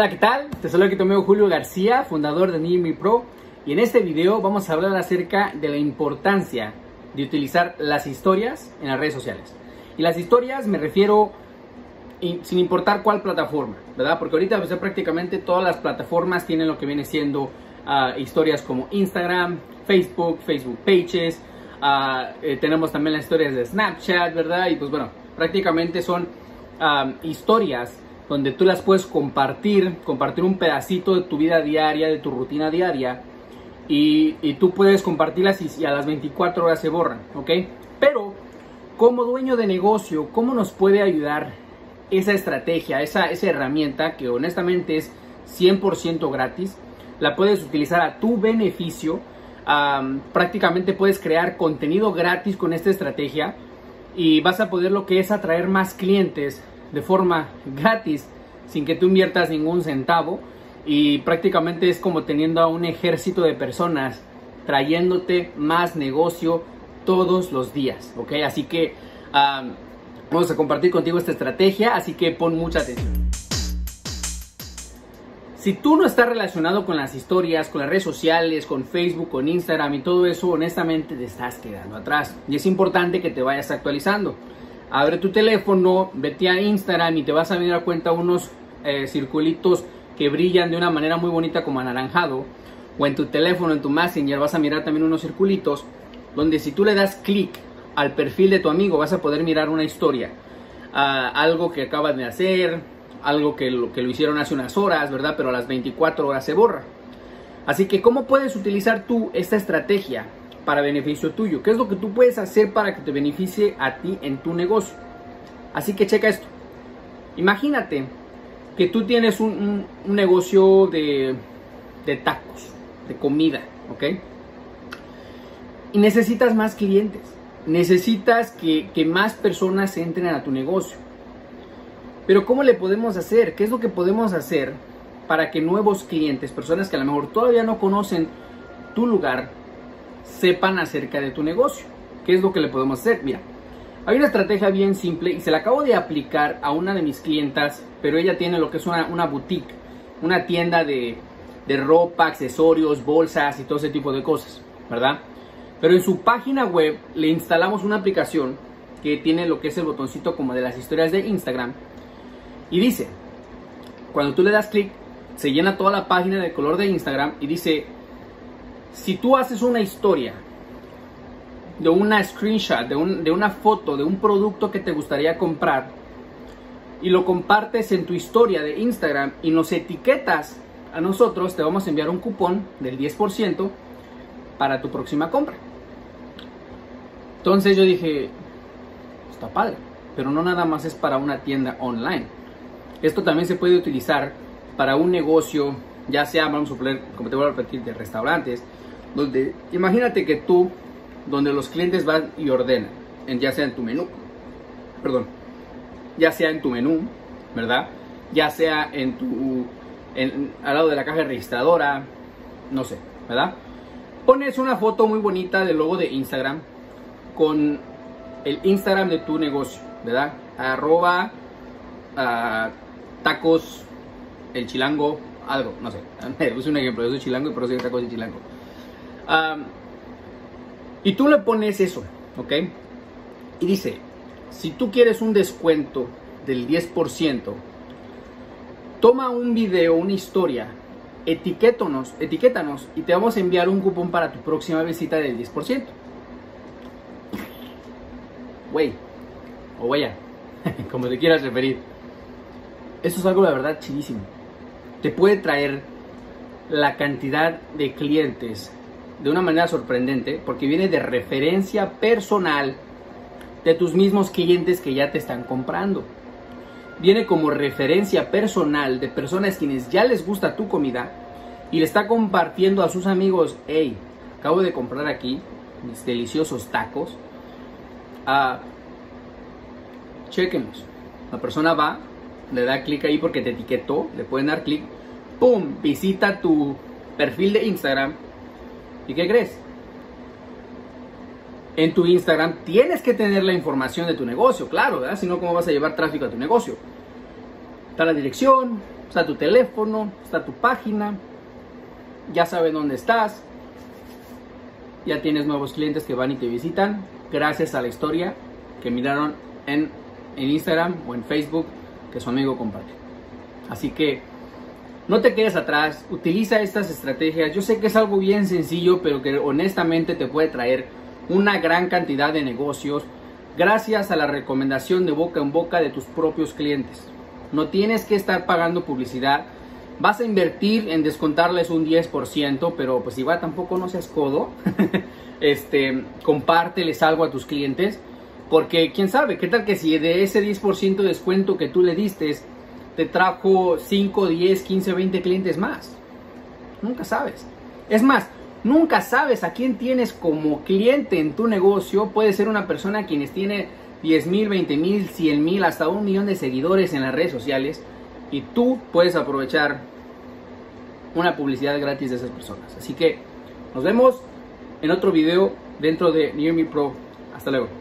Hola, ¿qué tal? Te saludo aquí amigo Julio García, fundador de Nimi Pro. Y en este video vamos a hablar acerca de la importancia de utilizar las historias en las redes sociales. Y las historias me refiero sin importar cuál plataforma, ¿verdad? Porque ahorita pues, prácticamente todas las plataformas tienen lo que viene siendo uh, historias como Instagram, Facebook, Facebook Pages. Uh, eh, tenemos también las historias de Snapchat, ¿verdad? Y pues bueno, prácticamente son uh, historias donde tú las puedes compartir, compartir un pedacito de tu vida diaria, de tu rutina diaria, y, tú puedes compartirlas y, a las 24 horas se borran, ¿ok? Pero como dueño de negocio, ¿cómo nos puede ayudar esa estrategia, esa, esa herramienta que honestamente es 100% gratis? La puedes utilizar a tu beneficio. prácticamente puedes crear contenido gratis con esta estrategia y vas a poder lo que es atraer más clientes de forma gratis sin que tú inviertas ningún centavo y prácticamente es como teniendo a un ejército de personas trayéndote más negocio todos los días, ¿ok? Así que vamos a compartir contigo esta estrategia, así que pon mucha atención. Si tú no estás relacionado con las historias, con las redes sociales, con Facebook, con Instagram y todo eso, honestamente te estás quedando atrás. Y es importante que te vayas actualizando abre tu teléfono, vete a Instagram y te vas a venir a cuenta unos eh, circulitos que brillan de una manera muy bonita como anaranjado. O en tu teléfono, en tu Messenger, vas a mirar también unos circulitos donde si tú le das clic al perfil de tu amigo vas a poder mirar una historia. Ah, algo que acabas de hacer, algo que lo, que lo hicieron hace unas horas, ¿verdad? Pero a las 24 horas se borra. Así que, ¿cómo puedes utilizar tú esta estrategia? Para beneficio tuyo. ¿Qué es lo que tú puedes hacer para que te beneficie a ti en tu negocio? Así que checa esto. Imagínate que tú tienes un, negocio de, de, tacos, de comida, ¿ok? Y necesitas más clientes. Necesitas que, que más personas entren a tu negocio. Pero ¿cómo le podemos hacer? ¿Qué es lo que podemos hacer para que nuevos clientes, personas que a lo mejor todavía no conocen tu lugar, sepan acerca de tu negocio. ¿Qué es lo que le podemos hacer? Mira, hay una estrategia bien simple y se la acabo de aplicar a una de mis clientas, pero ella tiene lo que es una, boutique, una tienda de, de ropa, accesorios, bolsas y todo ese tipo de cosas, ¿verdad? Pero en su página web le instalamos una aplicación que tiene lo que es el botoncito como de las historias de Instagram. Y dice, cuando tú le das clic, se llena toda la página de color de Instagram y dice si tú haces una historia de una screenshot, de, una foto de un producto que te gustaría comprar y lo compartes en tu historia de Instagram y nos etiquetas a nosotros, te vamos a enviar un cupón del 10% para tu próxima compra. Entonces yo dije, está padre, pero no nada más es para una tienda online. Esto también se puede utilizar para un negocio, ya sea, vamos a poner, como te voy a repetir, de restaurantes, donde imagínate que tú, donde los clientes van y ordenan, en, ya sea en tu menú, perdón, ya sea en tu menú, ¿verdad? Ya sea en tu, al lado de la caja registradora, no sé, ¿verdad? Pones una foto muy bonita del logo de Instagram con el Instagram de tu negocio, ¿verdad? Arroba ah, tacos el chilango, algo, no sé. Es un ejemplo, yo soy chilango y por eso tacos el chilango y tú le pones eso, ¿ok? Y dice, si tú quieres un descuento del 10%, toma un video, una historia, etiquétanos, etiquétanos y te vamos a enviar un cupón para tu próxima visita del 10%. Güey, o vaya, como te quieras referir. Eso es algo, la verdad, chidísimo. Te puede traer la cantidad de clientes de una manera sorprendente porque viene de referencia personal de tus mismos clientes que ya te están comprando. Viene como referencia personal de personas quienes ya les gusta tu comida y le está compartiendo a sus amigos, hey, acabo de comprar aquí mis deliciosos tacos. Ah, chequenlos. La persona va, le da clic ahí porque te etiquetó, le pueden dar clic, ¡pum! Visita tu perfil de Instagram ¿Y qué crees? En tu Instagram tienes que tener la información de tu negocio, claro, ¿verdad? Si no, ¿cómo vas a llevar tráfico a tu negocio? Está la dirección, está tu teléfono, está tu página, ya saben dónde estás, ya tienes nuevos clientes que van y te visitan gracias a la historia que miraron en, en Instagram o en Facebook que su amigo comparte. Así que no te quedes atrás, utiliza estas estrategias. Yo sé que es algo bien sencillo, pero que honestamente te puede traer una gran cantidad de negocios gracias a la recomendación de boca en boca de tus propios clientes. No tienes que estar pagando publicidad. Vas a invertir en descontarles un 10%, pero pues igual tampoco no seas codo. este, compárteles algo a tus clientes. Porque quién sabe, qué tal que si de ese 10% de descuento que tú le diste te trajo 5, 10, 15, 20 clientes más. Nunca sabes. Es más, nunca sabes a quién tienes como cliente en tu negocio. Puede ser una persona quienes tiene 10 mil, 20 mil, 100 mil, hasta un millón de seguidores en las redes sociales. Y tú puedes aprovechar una publicidad gratis de esas personas. Así que nos vemos en otro video dentro de Near Me Pro. Hasta luego.